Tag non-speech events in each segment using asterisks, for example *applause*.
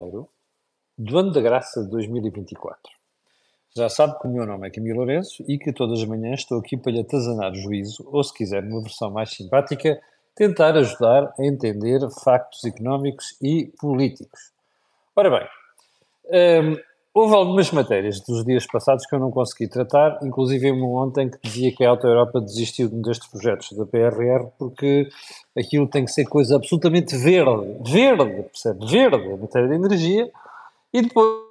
do ano da graça de 2024. Já sabe que o meu nome é Camilo Lourenço e que todas as manhãs estou aqui para lhe atazanar o juízo, ou se quiser, numa versão mais simpática, tentar ajudar a entender factos económicos e políticos. Ora bem, hum, houve algumas matérias dos dias passados que eu não consegui tratar, inclusive um ontem que dizia que a Auto Europa desistiu de um destes projetos da PRR porque aquilo tem que ser coisa absolutamente verde, verde, percebe? Verde, matéria de energia, e depois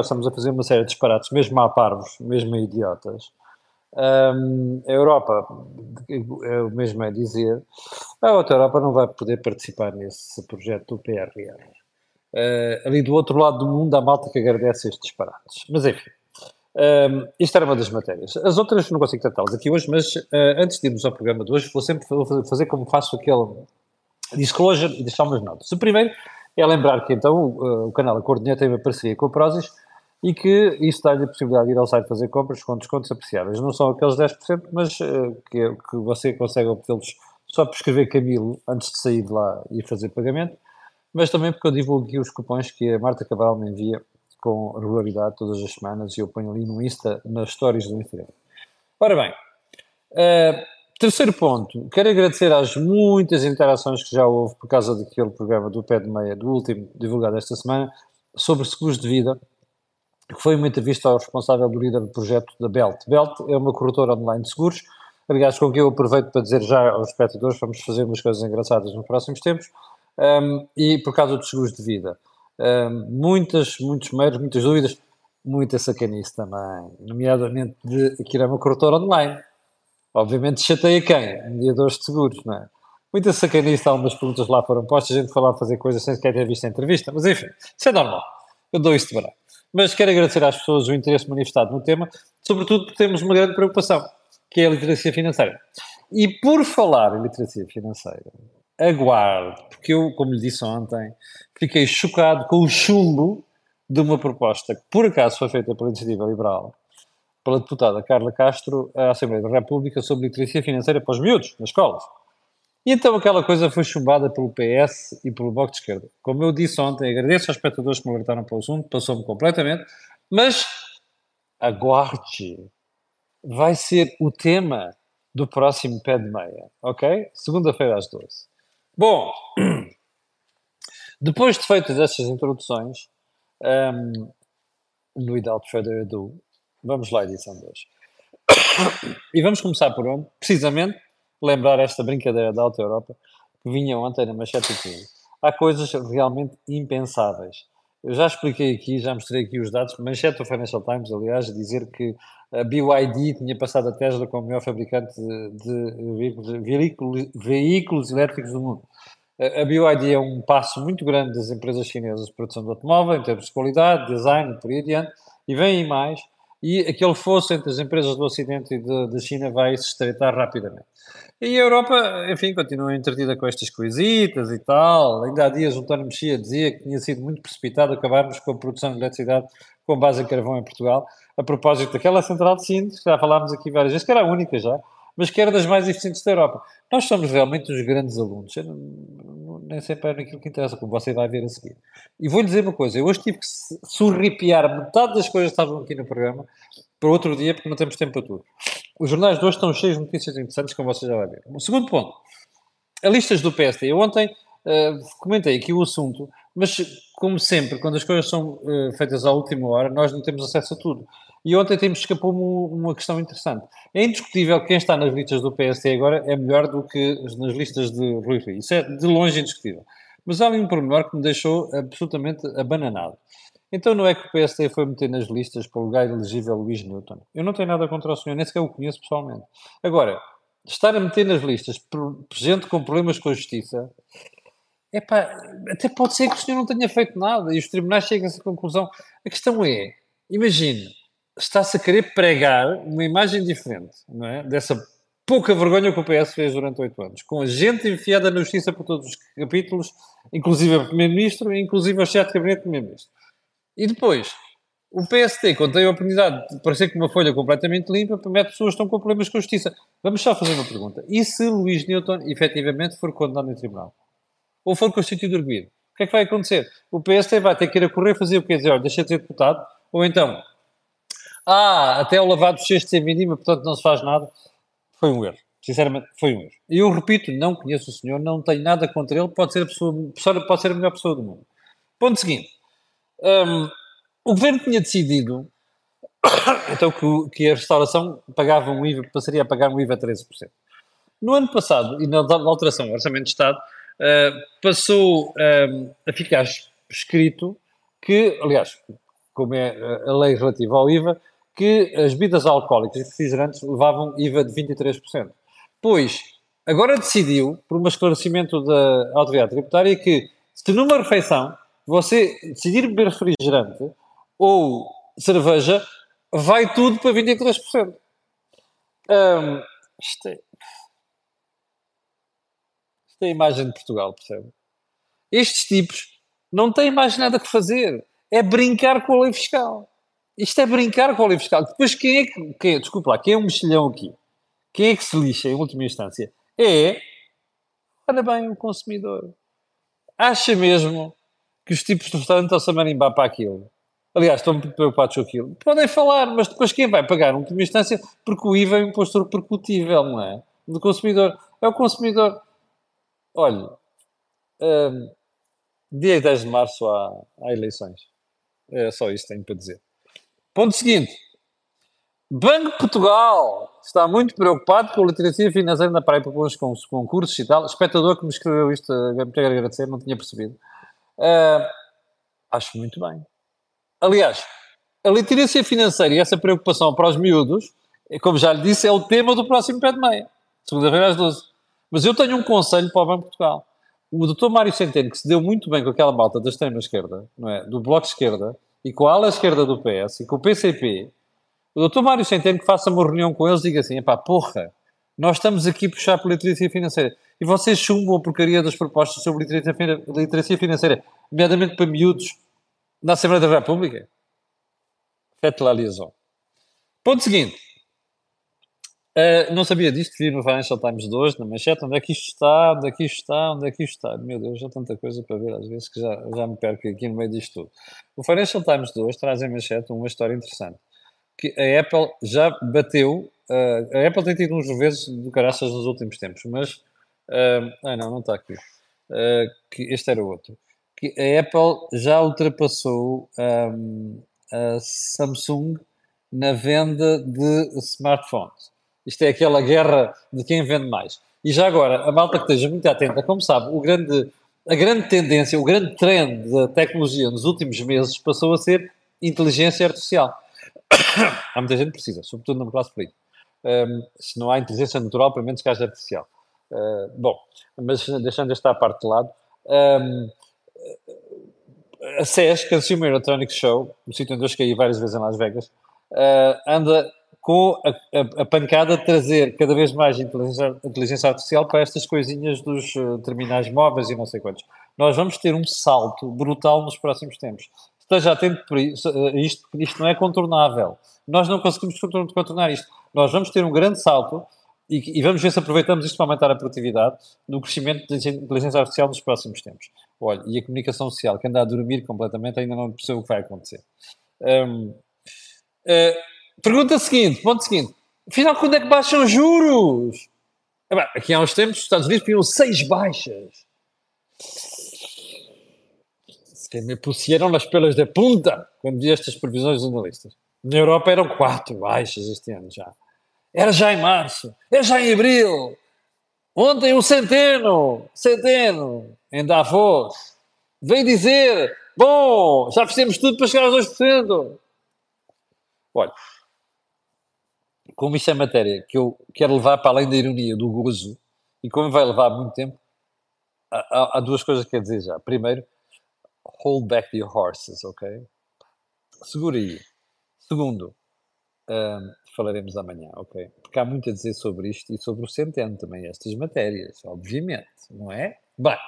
estamos a fazer uma série de disparates, mesmo a parvos, mesmo a idiotas. Um, a Europa, é o mesmo a dizer, a outra Europa não vai poder participar nesse projeto do PRR. Uh, ali do outro lado do mundo há malta que agradece estes disparates. Mas enfim, um, isto era uma das matérias. As outras não consigo tratá-las aqui hoje, mas uh, antes de irmos ao programa de hoje, vou sempre fazer como faço aquele disclosure e deixar umas notas. O primeiro é lembrar que então o, o canal Acordinha tem uma parceria com a Prozis e que isso dá-lhe a possibilidade de ir ao site fazer compras com descontos apreciáveis. Não são aqueles 10%, mas uh, que, que você consegue obtê-los só por escrever Camilo antes de sair de lá e fazer pagamento, mas também porque eu divulgo aqui os cupons que a Marta Cabral me envia com regularidade todas as semanas e eu ponho ali no Insta, nas stories do Instagram. Ora bem, uh, Terceiro ponto, quero agradecer às muitas interações que já houve por causa daquele programa do pé de meia, do último divulgado esta semana, sobre seguros de vida, que foi uma entrevista ao responsável do líder do projeto da Belt. Belt é uma corretora online de seguros, aliás, com que eu aproveito para dizer já aos espectadores, vamos fazer umas coisas engraçadas nos próximos tempos, um, e por causa dos seguros de vida. Um, muitas, muitos meios, muitas dúvidas, muita sacanice também, nomeadamente de que era uma corretora online Obviamente chateia quem? Mediadores de seguros, não é? Muita sacanice, algumas perguntas lá foram postas, a gente foi lá fazer coisas sem sequer ter visto a entrevista, mas enfim, isso é normal. Eu dou isso de barato. Mas quero agradecer às pessoas o interesse manifestado no tema, sobretudo porque temos uma grande preocupação, que é a literacia financeira. E por falar em literacia financeira, aguardo, porque eu, como lhe disse ontem, fiquei chocado com o chumbo de uma proposta que por acaso foi feita pela Iniciativa Liberal, pela deputada Carla Castro à Assembleia da República sobre literacia financeira para os miúdos, nas escolas. E então aquela coisa foi chumbada pelo PS e pelo Bloco de Esquerda. Como eu disse ontem, agradeço aos espectadores que me alertaram para o assunto, passou-me completamente, mas aguarde, vai ser o tema do próximo pé de meia, ok? Segunda-feira às 12. Bom, depois de feitas estas introduções, um, without further ado, Vamos lá, edição 2. E vamos começar por onde? Precisamente lembrar esta brincadeira da Alta Europa que vinha ontem na time. Há coisas realmente impensáveis. Eu já expliquei aqui, já mostrei aqui os dados. Manchete do Financial Times, aliás, dizer que a BYD tinha passado a Tesla como o maior fabricante de, de veículos, veículos elétricos do mundo. A BYD é um passo muito grande das empresas chinesas de produção de automóvel, em termos de qualidade, design por aí adiante, e vem aí mais e aquele fosso entre as empresas do Ocidente e da China vai se estreitar rapidamente. E a Europa, enfim, continua entretida com estas coisitas e tal. Ainda há dias o António Mexia dizia que tinha sido muito precipitado acabarmos com a produção de eletricidade com base em carvão em Portugal, a propósito daquela central de que já falámos aqui várias vezes, que era a única já, mas que era das mais eficientes da Europa. Nós somos realmente os grandes alunos. Não, nem sempre é naquilo que interessa, como você vai ver a seguir. E vou-lhe dizer uma coisa: eu hoje tive que surripiar metade das coisas que estavam aqui no programa para outro dia, porque não temos tempo para tudo. Os jornais de hoje estão cheios de notícias interessantes, como você já vai ver. O segundo ponto: as listas do PSD. Eu ontem uh, comentei aqui o assunto, mas como sempre, quando as coisas são uh, feitas à última hora, nós não temos acesso a tudo. E ontem temos escapou-me uma questão interessante. É indiscutível que quem está nas listas do PSD agora é melhor do que nas listas de Rui Rio. Isso é de longe indiscutível. Mas há ali um pormenor que me deixou absolutamente abananado. Então não é que o PSD foi meter nas listas para o lugar elegível Luís Newton. Eu não tenho nada contra o senhor, nem sequer o conheço pessoalmente. Agora, estar a meter nas listas gente com problemas com a justiça, até pode ser que o senhor não tenha feito nada e os tribunais cheguem a essa conclusão. A questão é, imagine, está-se a querer pregar uma imagem diferente, não é? Dessa pouca vergonha que o PS fez durante oito anos, com a gente enfiada na justiça por todos os capítulos, inclusive o Primeiro-Ministro e inclusive o chefe de gabinete do Primeiro-Ministro. E depois, o PST, quando tem a oportunidade de parecer com uma folha completamente limpa, promete pessoas que estão com problemas com a justiça. Vamos só fazer uma pergunta. E se Luís Newton efetivamente for condenado em tribunal? Ou for constituído arguido? que é que vai acontecer? O PST vai ter que ir a correr fazer o quê? Dizer, olha, deixa de ser deputado, ou então, ah, até o lavado dos cestos em vindima, portanto não se faz nada. Foi um erro. Sinceramente, foi um erro. E eu repito, não conheço o senhor, não tenho nada contra ele, pode ser a, pessoa, pode ser a melhor pessoa do mundo. Ponto seguinte. Um, o governo tinha decidido *coughs* então que, que, a restauração pagava um IVA, passaria a pagar um IVA 13%. No ano passado, e na, alteração do Orçamento de Estado, uh, passou uh, a ficar escrito que, aliás, como é a lei relativa ao IVA, que as bebidas alcoólicas e refrigerantes levavam IVA de 23%. Pois, agora decidiu, por um esclarecimento da autoridade tributária, que se numa refeição você decidir beber refrigerante ou cerveja, vai tudo para 23%. Um, isto, é, isto é a imagem de Portugal, percebe? Estes tipos não têm mais nada que fazer. É brincar com a lei fiscal. Isto é brincar com a lei fiscal. Depois, quem é que. Quem, desculpa lá, quem é um mexilhão aqui? Quem é que se lixa, em última instância? É. Ora bem, o consumidor. Acha mesmo que os tipos de restaurante estão-se a marimbar para aquilo? Aliás, estão muito preocupados com aquilo. Podem falar, mas depois quem vai pagar, em última instância, porque o IVA é um imposto repercutível, não é? Do consumidor. É o consumidor. Olha, um, dia 10 de março há, há eleições. É só isso que tenho para dizer. Ponto seguinte. Banco de Portugal está muito preocupado com a literacia financeira na praia para os concursos e tal. Espectador que me escreveu isto, me quero agradecer, não tinha percebido. Uh, acho muito bem. Aliás, a literacia financeira e essa preocupação para os miúdos, como já lhe disse, é o tema do próximo pé de meia, segunda-feira às 12. Mas eu tenho um conselho para o Banco de Portugal. O doutor Mário Centeno, que se deu muito bem com aquela malta da extrema-esquerda, não é? do Bloco de Esquerda, e com a ala esquerda do PS, e com o PCP, o doutor Mário Centeno que faça uma reunião com eles e diga assim, pá, porra, nós estamos aqui a puxar por literacia financeira, e vocês chumbam a porcaria das propostas sobre literacia financeira, nomeadamente para miúdos, na Assembleia da República. Fete la liaison. Ponto seguinte. Uh, não sabia disto, vi no Financial Times 2, na manchete, onde é que isto está, onde é que isto está, onde é que isto está. Meu Deus, há tanta coisa para ver às vezes que já, já me perco aqui no meio disto tudo. O Financial Times 2 traz em manchete uma história interessante, que a Apple já bateu, uh, a Apple tem tido uns reveses do caraças nos últimos tempos, mas, uh, ah não, não está aqui, que este era outro que a Apple já ultrapassou um, a Samsung na venda de smartphones. Isto é aquela guerra de quem vende mais. E já agora, a malta que esteja muito atenta, como sabe, o grande, a grande tendência, o grande trend da tecnologia nos últimos meses passou a ser inteligência artificial. *coughs* há muita gente que precisa, sobretudo na classe política. Um, se não há inteligência natural, pelo menos que haja artificial. Uh, bom, mas deixando esta parte de lado, um, a CES, Consumer Electronics Show, um sítio onde eu cheguei várias vezes em Las Vegas, uh, anda com a, a, a, pancada de trazer cada vez mais inteligência, inteligência artificial para estas coisinhas dos uh, terminais móveis e não sei quantos. Nós vamos ter um salto brutal nos próximos tempos. Esteja atento por isso, uh, isto, isto não é contornável. Nós não conseguimos contornar isto. Nós vamos ter um grande salto e, e, vamos ver se aproveitamos isto para aumentar a produtividade do crescimento da inteligência artificial nos próximos tempos. Olha, e a comunicação social, que anda a dormir completamente, ainda não percebe o que vai acontecer. Um, uh, eh, pergunta seguinte, ponto seguinte. Afinal, quando é que baixam os juros? aqui há uns tempos, os Estados Unidos pediam seis baixas. Se me pusieram nas pelas da punta quando vi estas previsões analistas. Na Europa eram quatro baixas este ano já. Era já em março, era já em abril. Ontem um centeno, centeno, em Davos, veio dizer, bom, já fizemos tudo para chegar aos 2%. Olha, como isto é matéria que eu quero levar para além da ironia, do gozo, e como vai levar muito tempo, há, há duas coisas que quero dizer já. Primeiro, hold back your horses, ok? Segura aí. Segundo, um, falaremos amanhã, ok? Porque há muito a dizer sobre isto e sobre o Centeno também, estas matérias, obviamente, não é? Bem,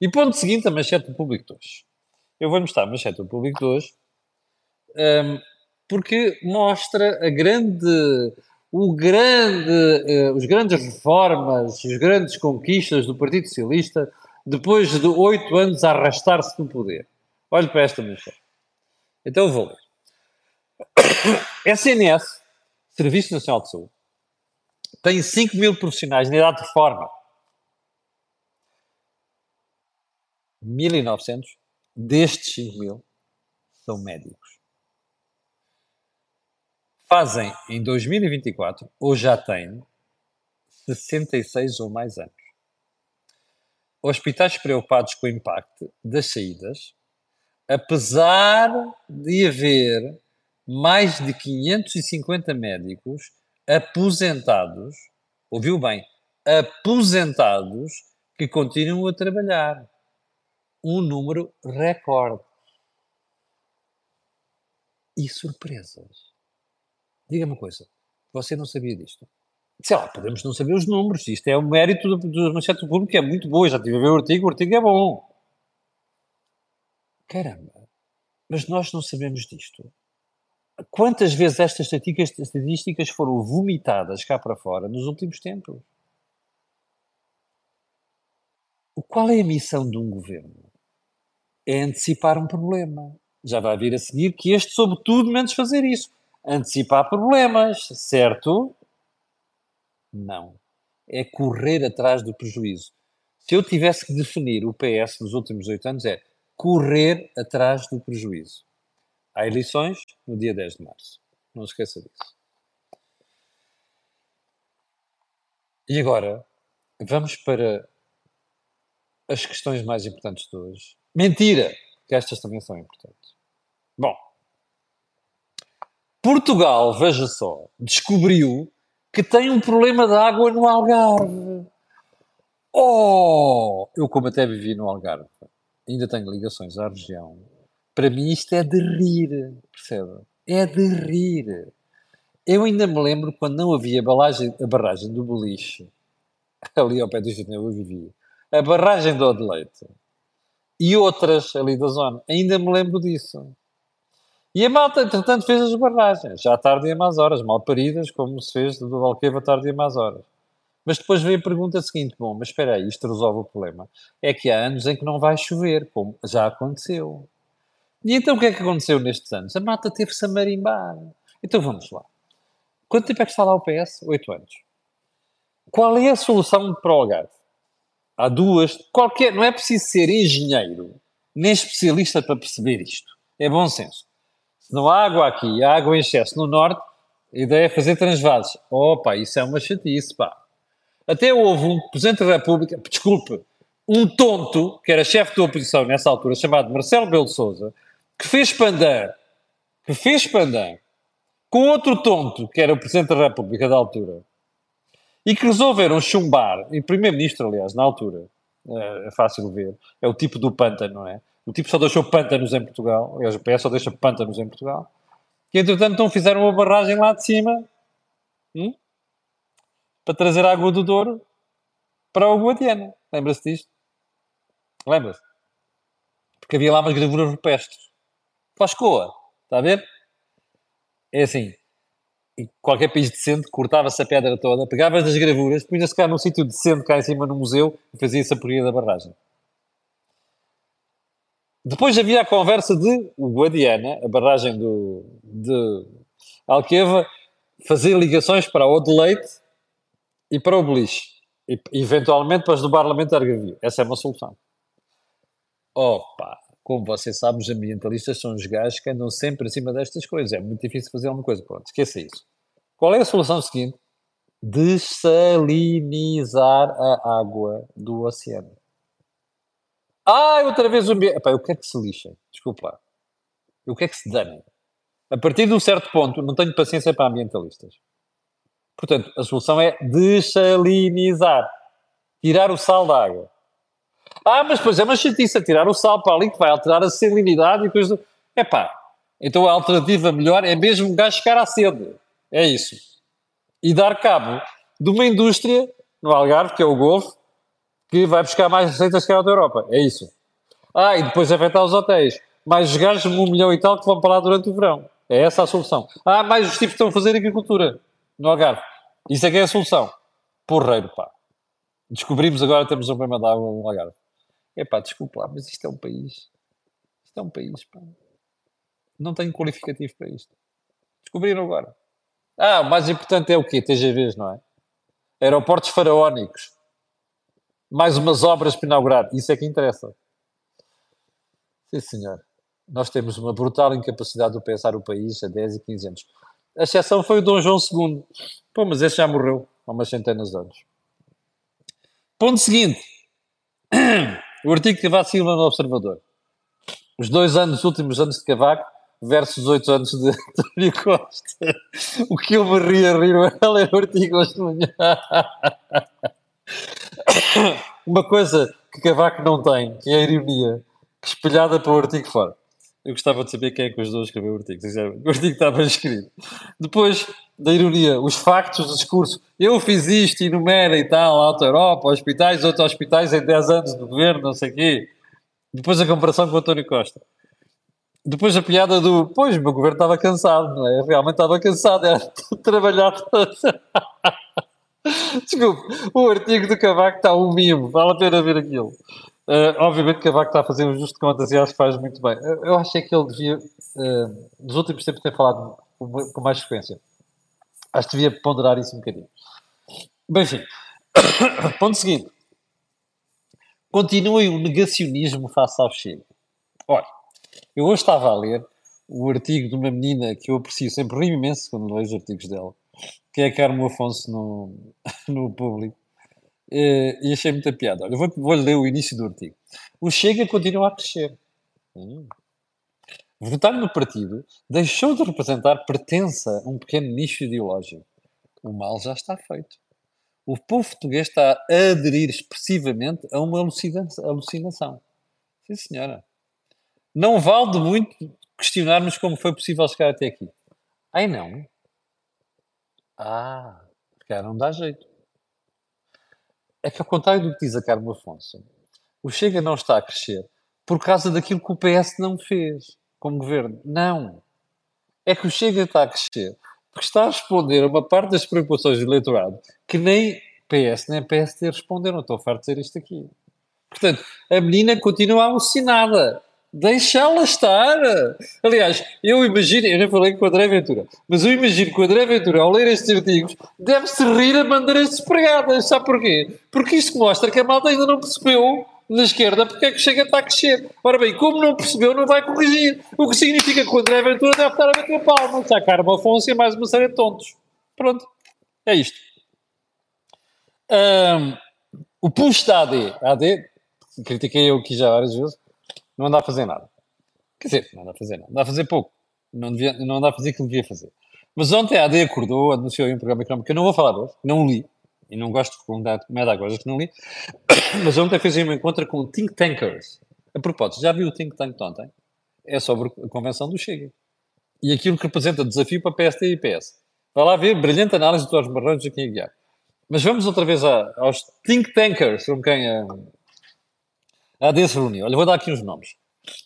e ponto seguinte, a manchete do público de hoje. Eu vou mostrar a manchete do público de hoje um, porque mostra a grande, grande, uh, os grandes reformas, as grandes conquistas do Partido Socialista depois de oito anos a arrastar-se no poder. Olhe para esta mensagem. Então vou ler. *coughs* SNS, Serviço Nacional de Saúde, tem 5 mil profissionais na idade de reforma. 1.900 destes 5 mil são médicos. Fazem em 2024, ou já têm, 66 ou mais anos. Hospitais preocupados com o impacto das saídas, apesar de haver mais de 550 médicos aposentados, ouviu bem, aposentados que continuam a trabalhar. Um número recorde. E surpresas. Diga-me uma coisa, você não sabia disto? Sei lá, podemos não saber os números, isto é o mérito do, do Manchete Público, que é muito bom, já estive a ver o artigo, o artigo é bom. Caramba, mas nós não sabemos disto. Quantas vezes estas estatísticas foram vomitadas cá para fora nos últimos tempos? Qual é a missão de um governo? É antecipar um problema. Já vai vir a seguir que este soube tudo menos fazer isso. Antecipar problemas, certo? Não. É correr atrás do prejuízo. Se eu tivesse que definir o PS nos últimos oito anos, é correr atrás do prejuízo. Há eleições no dia 10 de março. Não se esqueça disso. E agora, vamos para as questões mais importantes de hoje. Mentira! Que estas também são importantes. Bom, Portugal, veja só, descobriu que tem um problema de água no Algarve. Oh! Eu, como até vivi no Algarve, ainda tenho ligações à região para mim isto é de rir, percebe? É de rir. Eu ainda me lembro quando não havia balagem, a barragem do beliche, ali ao pé do Janeu eu vivia, a barragem do Odeleite e outras ali da zona. Ainda me lembro disso. E a malta, entretanto, fez as barragens, já tarde e a más horas, mal paridas, como se fez do Alqueva tarde e a más horas. Mas depois veio a pergunta seguinte: bom, mas espera aí, isto resolve o problema. É que há anos em que não vai chover, como já aconteceu. E então o que é que aconteceu nestes anos? A mata teve-se a marimbar. Então vamos lá. Quanto tempo é que está lá o PS? Oito anos. Qual é a solução para o Algarve? Há duas. Qualquer, não é preciso ser engenheiro nem especialista para perceber isto. É bom senso. Não há água aqui, há água em excesso no norte, a ideia é fazer transvases. Opa, isso é uma chatice, pá. Até houve um Presidente da República, desculpe, um tonto, que era chefe da oposição nessa altura, chamado Marcelo Belo Souza, que fez pandan, que fez pandan, com outro tonto, que era o Presidente da República da altura, e que resolveram chumbar, e Primeiro-Ministro, aliás, na altura, é, é fácil ver, é o tipo do pântano, não é? O tipo só deixou pântanos em Portugal, o PS só deixa pântanos em Portugal, que entretanto não fizeram uma barragem lá de cima hum? para trazer água do Douro para o Guadiana. Lembra-se disto? Lembra-se? Porque havia lá umas gravuras rupestres para a escoa. Está a ver? É assim. Em qualquer país decente, cortava-se a pedra toda, pegava das gravuras, punha-se cá num sítio decente, cá em cima no museu, e fazia-se a porcaria da barragem. Depois havia a conversa de o Guadiana, a barragem do, de Alqueva, fazer ligações para o de Leite e para o Beliche. E, eventualmente para as do Parlamento de Argavio. Essa é uma solução. Opa! como você sabe, os ambientalistas são os gajos que andam sempre acima destas coisas. É muito difícil fazer alguma coisa. Pronto, esqueça isso. Qual é a solução seguinte? Dessalinizar a água do oceano. Ah, outra vez o ambiente. Epá, eu quero que se lixem. Desculpa lá. Eu quero que se danem. A partir de um certo ponto, não tenho paciência para ambientalistas. Portanto, a solução é dessalinizar. Tirar o sal da água. Ah, mas depois é uma chatice tirar o sal para ali que vai alterar a salinidade e coisa. É pá, então a alternativa melhor é mesmo um gajo ficar à sede. É isso. E dar cabo de uma indústria no Algarve, que é o Golfo, que vai buscar mais receitas que a da Europa. É isso. Ah, e depois afetar os hotéis. Mais os gajos, um milhão e tal, que vão para lá durante o verão. É essa a solução. Ah, mais os tipos que estão a fazer agricultura no Algarve. Isso é que é a solução. Porreiro, pá. Descobrimos agora temos um problema de água no Algarve. É pá, desculpa lá, mas isto é um país. Isto é um país, pá. Não tenho qualificativo para isto. Descobriram agora. Ah, o mais importante é o quê? TGVs, não é? Aeroportos faraónicos. Mais umas obras para inaugurar. Isso é que interessa. Sim, senhor. Nós temos uma brutal incapacidade de pensar o país há 10 e 15 anos. A exceção foi o Dom João II. Pô, mas esse já morreu há umas centenas de anos. Ponto seguinte. *clears throat* O artigo que Cavaco Silva no Observador. Os dois anos, os últimos anos de Cavaco versus oito anos de *laughs* António Costa. O que eu me ria a rir ela é o artigo hoje de manhã. *laughs* Uma coisa que Cavaco não tem, que é a ironia, espelhada para o artigo fora. Eu gostava de saber quem é que os dois escreveu o artigo. *laughs* O artigo estava escrito. Depois da ironia, os factos do discurso. Eu fiz isto, enumera e tal, Alta Europa, hospitais, outros hospitais em 10 anos de governo, não sei o quê. Depois a comparação com o António Costa. Depois a piada do, pois, o meu governo estava cansado, não é? Realmente estava cansado, era *laughs* trabalhar. Desculpe, o artigo do Cavaco está um mimo, vale a pena ver aquilo. Uh, obviamente Cavaco está a fazer um justo de contas e acho que faz muito bem. Eu, eu acho é que ele devia, uh, nos últimos tempos, ter falado com, mais frequência. Acho que devia ponderar isso um bocadinho. Bem, enfim. *coughs* Ponto seguinte. Continue o negacionismo face ao Chile. Olha, eu hoje estava a ler o artigo de uma menina que eu aprecio sempre, rio imenso quando leio os artigos dela, que é a Carmo Afonso no, *laughs* no público. Eh, e achei muita piada. Olha, vou, vou ler o início do artigo. O Chega continua a crescer. Hum. Votar no partido deixou de representar pertença a um pequeno nicho ideológico. O mal já está feito. O povo português está a aderir expressivamente a uma alucinação. Sim, senhora. Não vale de muito questionarmos como foi possível chegar até aqui. Ai não. Ah, porque não dá jeito. É que ao contrário do que diz a Carmo Afonso, o Chega não está a crescer por causa daquilo que o PS não fez como governo. Não. É que o Chega está a crescer porque está a responder a uma parte das preocupações do eleitorado que nem PS nem PSD responderam. Estou farto de dizer isto aqui. Portanto, a menina continua alucinada. Deixá-la estar. Aliás, eu imagino, eu não falei com o André Ventura, mas eu imagino que o André Ventura, ao ler estes artigos, deve-se rir a bandeiras despregadas. Sabe porquê? Porque isto mostra que a malta ainda não percebeu na esquerda porque é que chega a crescer. Ora bem, como não percebeu, não vai corrigir. O que significa que o André Ventura deve estar a bater. A Carmo Afonso e mais uma série de tontos. Pronto. É isto. Um, o push da AD, AD, critiquei eu aqui já várias vezes, não anda a fazer nada. Quer dizer, não anda a fazer nada, anda a fazer pouco. Não, devia, não anda a fazer aquilo que devia fazer. Mas ontem a AD acordou, anunciou aí um programa económico que eu não vou falar hoje, não li, e não gosto de recomendar nada coisas que não li, *coughs* mas ontem fez aí um encontro com think tankers. A propósito, já viu o think tank de ontem? É sobre a convenção do Chega. E aquilo que representa desafio para PSD e PS. Vai lá ver, brilhante análise do Jorge Marrões aqui em guiar. Mas vamos outra vez a, aos think tankers, com quem a, se reuniu. Olha, vou dar aqui uns nomes.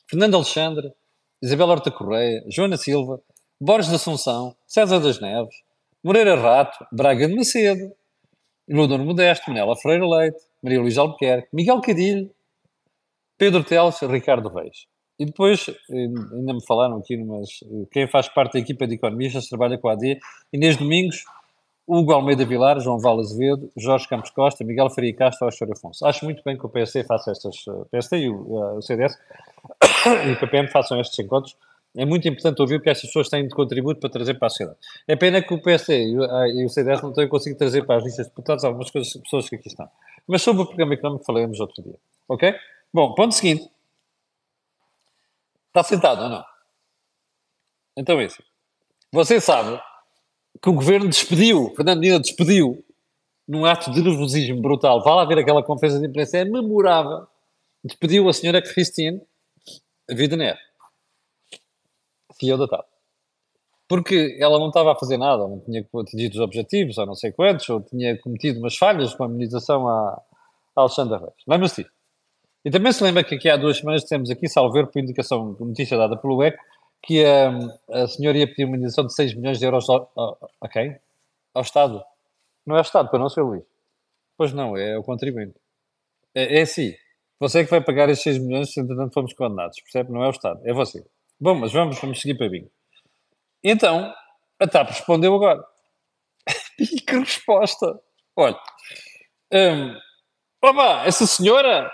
Fernando Alexandre, Isabel Horta Correia, Joana Silva, Borges da Assunção, César das Neves, Moreira Rato, Braga de Macedo, Iludor Modesto, Manela Freire Leite, Maria Luísa Albuquerque, Miguel Cadilho, Pedro Teles, Ricardo Reis. E depois, ainda me falaram aqui, mas quem faz parte da equipa de economistas trabalha com a AD, Inês Domingos, Hugo Almeida Vilar, João Val Azevedo, Jorge Campos Costa, Miguel Faria Castro, Oscar Afonso. Acho muito bem que o PSD faça estas, o eh, PSD *coughs* e o, uh, o CDS e o PPM façam estes encontros. É muito importante ouvir o que estas pessoas têm de contributo para trazer para a sociedade. É pena que o PSD e o, uh, e o CDS não tenham conseguido trazer para as listas de deputados algumas coisas, pessoas que aqui estão. Mas sobre o programa económico falaremos outro dia. Ok? Bom, ponto seguinte. Está sentado ou não? Então é isso. Você sabe que o governo despediu, Fernando Medina despediu, num ato de nervosismo brutal. Vá lá ver aquela conferência de imprensa, é memorável. Despediu a senhora Christine Widener, CEO da TAP. Porque ela não estava a fazer nada, não tinha atingido os objetivos, ou não sei quantos, ou tinha cometido umas falhas com a imunização a, Alexandre Reis. Lembra-se disso? E também se lembra que aqui há duas semanas temos aqui, salver por indicação de notícia dada pelo ECO, que a, a senhora ia pedir uma indenização de 6 milhões de euros ao, a, a quem? Ao Estado. Não é ao Estado, para não ser Luís. Pois não, é o contribuinte. É, é assim. Você é que vai pagar esses 6 milhões se entretanto fomos condenados, percebe? Não é o Estado, é você. Bom, mas vamos, vamos seguir para bingo. Então, a TAP respondeu agora. *laughs* e que resposta! Olha, hum, opa, essa senhora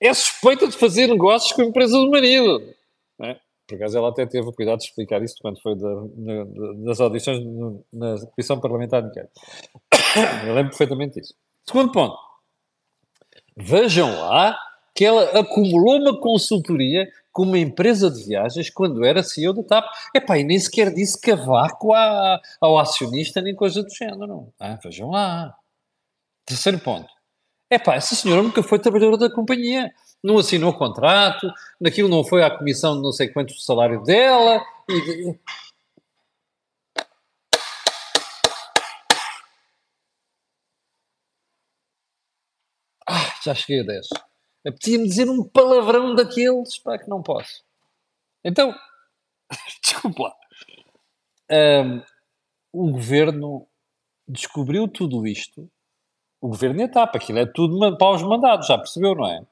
é suspeita de fazer negócios com a empresa do marido. É? Por acaso ela até teve o cuidado de explicar isso quando foi da, na, audições na Comissão Parlamentar de Inquérito. *coughs* Eu lembro perfeitamente disso. Segundo ponto. Vejam lá que ela acumulou uma consultoria com uma empresa de viagens quando era CEO da TAP. Epá, e nem sequer disse cavaco à, ao acionista nem coisa do género. Ah, vejam lá. Terceiro ponto. Epá, essa senhora nunca foi trabalhadora da companhia. Não assinou contrato, naquilo não foi à comissão de não sei quanto o salário dela. E... Ah, já cheguei a 10. Apetecia-me dizer um palavrão daqueles, pá, que não posso. Então, *laughs* desculpa lá. Um, o governo descobriu tudo isto. O governo é etapa, aquilo é tudo para os mandados, já percebeu, não é?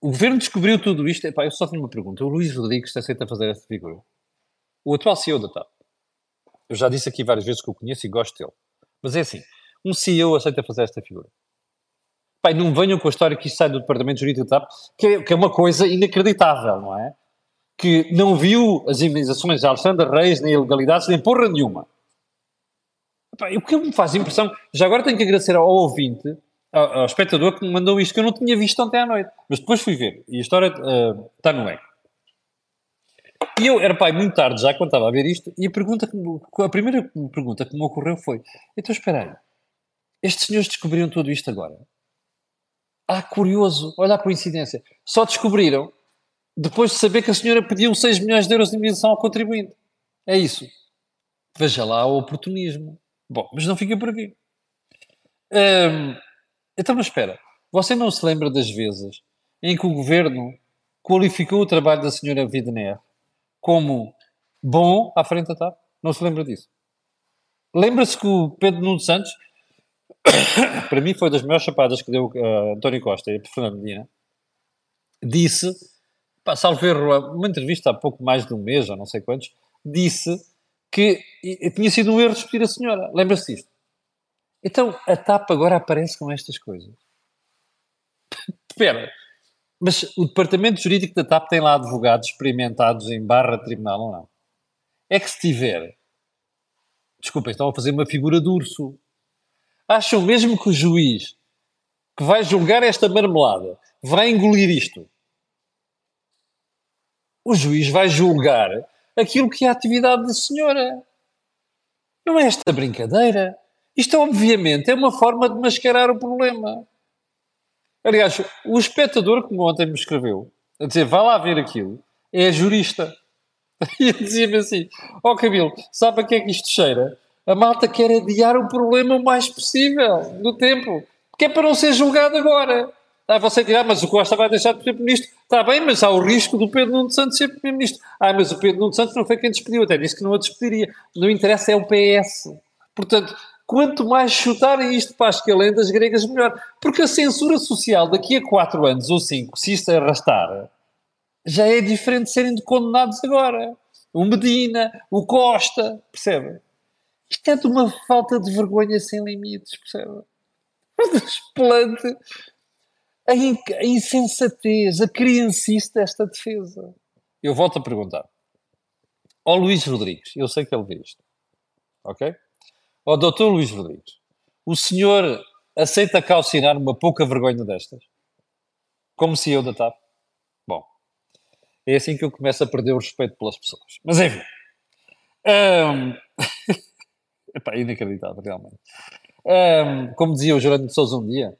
O governo descobriu tudo isto. Epá, eu só tenho uma pergunta. O Luís Rodrigues aceita fazer essa figura? O atual CEO da TAP. Eu já disse aqui várias vezes que o conheço e gosto dele. Mas é assim, um CEO aceita fazer esta figura. Pai, não venham com a história que isto sai do Departamento Jurídico da TAP, que é, que é uma coisa inacreditável, não é? Que não viu as indenizações de Alexandre Reis, nem ilegalidades, nem porra nenhuma. Pai, o que me faz impressão, já agora tenho que agradecer ao ouvinte, ao, espectador que me mandou isto, que eu não tinha visto ontem à noite. Mas depois fui ver, e a história uh, está no eco. E eu era pai muito tarde já quando estava a ver isto, e a, pergunta que, a primeira pergunta que me ocorreu foi: então espera aí, estes senhores descobriram tudo isto agora? Ah, curioso, olha a coincidência. Só descobriram depois de saber que a senhora pediu 6 milhões de euros de indenização ao contribuinte. É isso. Veja lá o oportunismo. Bom, mas não fica por aqui. Hum, então, mas espera. Você não se lembra das vezes em que o governo qualificou o trabalho da senhora Widener como bom à frente da TAP? Não se lembra disso? Lembra-se que o Pedro Nuno Santos *coughs* para mim foi das melhores chapadas que deu uh, António Costa e Fernando Medina, disse, salvo erro, uma entrevista há pouco mais de um mês, ou não sei quantos, disse que tinha sido um erro despedir a senhora. Lembra-se disto? Então, a TAP agora aparece com estas coisas. Espera, mas o departamento jurídico da TAP tem lá advogados experimentados em barra de tribunal ou não? É que se tiver, desculpem, estão a fazer uma figura de urso. Acham mesmo que o juiz que vai julgar esta marmelada vai engolir isto? O juiz vai julgar aquilo que é a atividade da senhora. Não é esta brincadeira. Isto, obviamente, é uma forma de mascarar o problema. Aliás, o espectador que ontem me escreveu, a dizer, vá lá ver aquilo, é jurista. *laughs* E dizia-me assim, ó oh, Camilo, sabe a que é que isto cheira? A malta quer adiar o problema o mais possível no tempo, que é para não ser julgado agora. Ah, você dirá, mas o Costa vai deixar de ser Primeiro-Ministro. Está bem, mas há o risco do Pedro Nuno Santos ser Primeiro-Ministro. Ah, mas o Pedro Nuno Santos não foi quem despediu, até disse que não a despediria. Não interessa, é o PS. Portanto, quanto mais chutarem isto para as calendas gregas, melhor. Porque a censura social daqui a quatro anos ou cinco, se isto arrastar, já é diferente de serem condenados agora. O Medina, o Costa, percebe? Isto é de uma falta de vergonha sem limites, percebe? Desplante a, in a insensatez, a criancice desta defesa. Eu volto a perguntar. Ao Luís Rodrigues, eu sei que ele vê isto, ok? Ao doutor Luís Rodrigues, o senhor aceita calcinar uma pouca vergonha destas? Como se eu da TAP? Bom, é assim que eu começo a perder o respeito pelas pessoas. Mas enfim. Um... *laughs* Epá, inacreditável, realmente. Um, como dizia o Gerando de Souza um dia,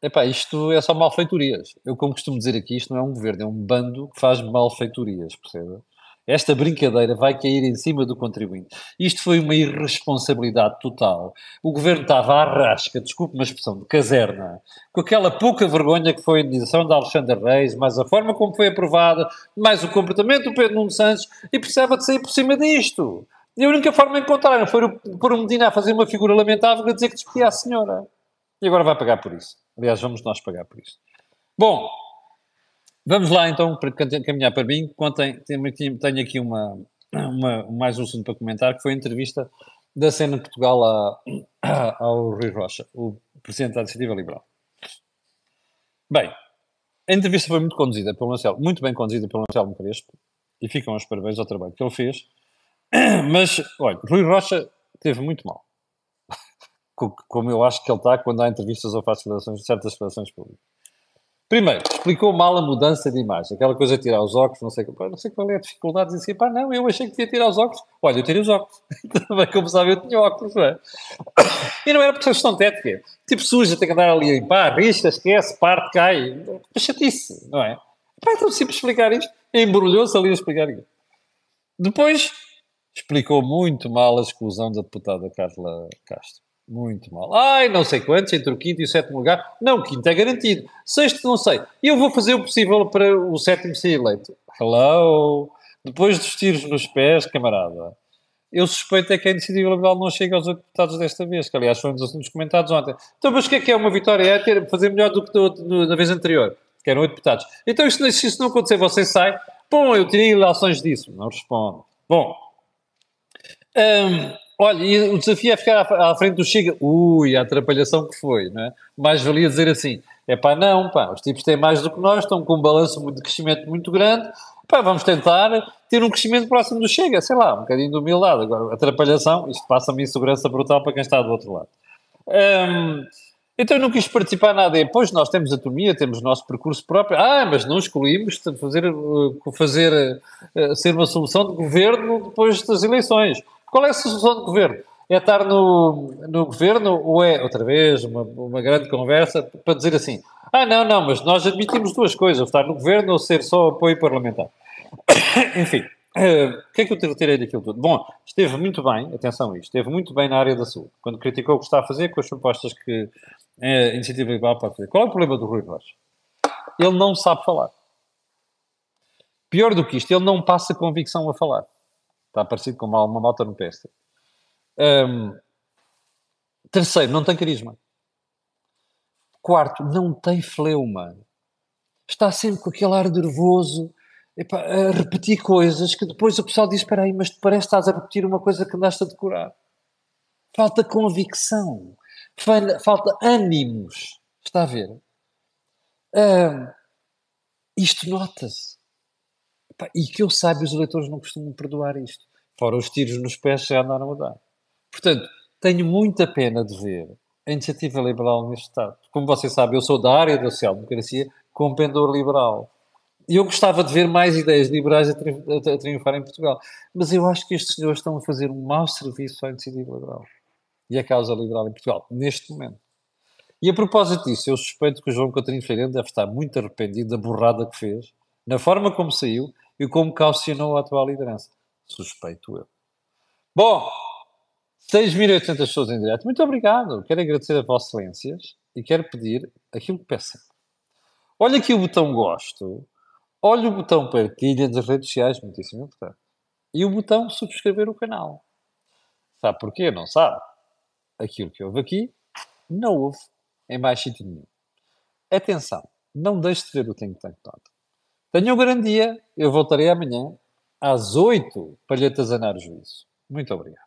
epá, isto é só malfeitorias. Eu, como costumo dizer aqui, isto não é um governo, é um bando que faz malfeitorias, percebe? Esta brincadeira vai cair em cima do contribuinte. Isto foi uma irresponsabilidade total. O governo estava à rasca, desculpe uma expressão, de caserna, com aquela pouca vergonha que foi a indenização de Alexandre Reis, mais a forma como foi aprovada, mais o comportamento do Pedro Nuno Santos, e precisava de sair por cima disto. E a única forma de encontrar foi pôr o Medina a fazer uma figura lamentável a dizer que despedia a senhora. E agora vai pagar por isso. Aliás, vamos nós pagar por isso. Bom, Vamos lá então, para caminhar para mim, contem, tenho aqui uma, uma, mais um assunto para comentar, que foi a entrevista da cena de Portugal a, a, *coughs* ao Rui Rocha, o Presidente da Iniciativa Liberal. Bem, a entrevista foi muito conduzida pelo Marcelo, muito bem conduzida pelo Marcelo Crespo, e ficam os parabéns ao trabalho que ele fez, *coughs* mas, olha, Rui Rocha teve muito mal. *laughs* Como eu acho que ele está quando há entrevistas ou faz certas declarações públicas. Primeiro, explicou mal a mudança de imagem, aquela coisa de tirar os óculos, não sei, não sei qual é a dificuldade de pá, não, eu achei que tinha tirar os óculos. Olha, eu tirei os óculos. Também, como sabe, eu tinha óculos, não é? *coughs* E não era por questão técnica. Tipo suja, tem que andar ali, pá, risca, esquece, parte, cai. Mas chatice, não é? Pá, então sempre explicar isto. Embrulhou-se ali a explicar isto. Depois, explicou muito mal a exclusão da deputada Carla Castro. Muito mal. Ai, não sei quantos, entre o quinto e o sétimo lugar. Não, o quinto é garantido. Sexto, não sei. E eu vou fazer o possível para o sétimo ser eleito. Hello! Depois dos tiros nos pés, camarada. Eu suspeito é que a iniciativa liberal não chega aos deputados desta vez, que aliás foi um dos assuntos comentados ontem. Então, mas o que é que é uma vitória? É ter, fazer melhor do que do, da vez anterior, que eram oito deputados. Então, se isso não acontecer, você sai. Bom, eu tirei ilações disso. Não respondo. Bom. Um, Olha, e o desafio é ficar à, frente do Chega. Ui, a atrapalhação que foi, não é? Mais valia dizer assim: é pá, não, pá, os tipos têm mais do que nós, estão com um balanço de crescimento muito grande, pá, vamos tentar ter um crescimento próximo do Chega, sei lá, um bocadinho de humildade. Agora, atrapalhação, isto passa-me insegurança brutal para quem está do outro lado. Hum, então eu não quis participar nada. Pois nós temos autonomia, temos o nosso percurso próprio. Ah, mas não escolhimos fazer, fazer, eh, ser uma solução de governo depois das eleições. Qual é a solução do governo? É estar no, no governo ou é, outra vez, uma, uma grande conversa para dizer assim: ah, não, não, mas nós admitimos duas coisas, estar no governo ou ser só apoio parlamentar. *coughs* Enfim, uh, o que é que eu retirei daquilo tudo? Bom, esteve muito bem, atenção a isto, esteve muito bem na área da saúde, quando criticou o que está a fazer com as propostas que a Iniciativa Liberal pode fazer. Qual é o problema do Rui Rocha? Ele não sabe falar. Pior do que isto, ele não passa convicção a falar. Está parecido com uma, uma moto no peste. Um, terceiro, não tem carisma. Quarto, não tem fleuma. Está sempre com aquele ar nervoso a repetir coisas que depois o pessoal diz: Espera aí, mas parece que estás a repetir uma coisa que andaste a decorar. Falta convicção. Falta ânimos. Está a ver? Um, isto nota-se. E que eu saiba, os eleitores não costumam perdoar isto. Fora os tiros nos pés já andaram a dar. Portanto, tenho muita pena de ver a iniciativa liberal neste Estado. Como você sabe, eu sou da área da social-democracia com pendor liberal. E eu gostava de ver mais ideias liberais a, tri a, triunfar em Portugal. Mas eu acho que estes senhores estão a fazer um mau serviço à iniciativa liberal e à causa liberal em Portugal, neste momento. E a propósito disso, eu suspeito que o João Coutinho Feirense deve estar muito arrependido da burrada que fez, na forma como saiu e como calcionou a atual liderança. Suspeito eu. Bom, 6.800 pessoas em direto. Muito obrigado. Quero agradecer a vossas excelências e quero pedir aquilo que peço. Olha aqui o botão gosto. Olha o botão partilha das redes sociais, muitíssimo importante. E o botão subscrever o canal. Sabe porquê? Não sabe? Aquilo que houve aqui, não houve em mais sítio nenhum. Atenção, não deixe de ver o Think Tank Nota. Tenha um grande dia, eu voltarei amanhã às 8 para lhe atazanar o juízo. Muito obrigado.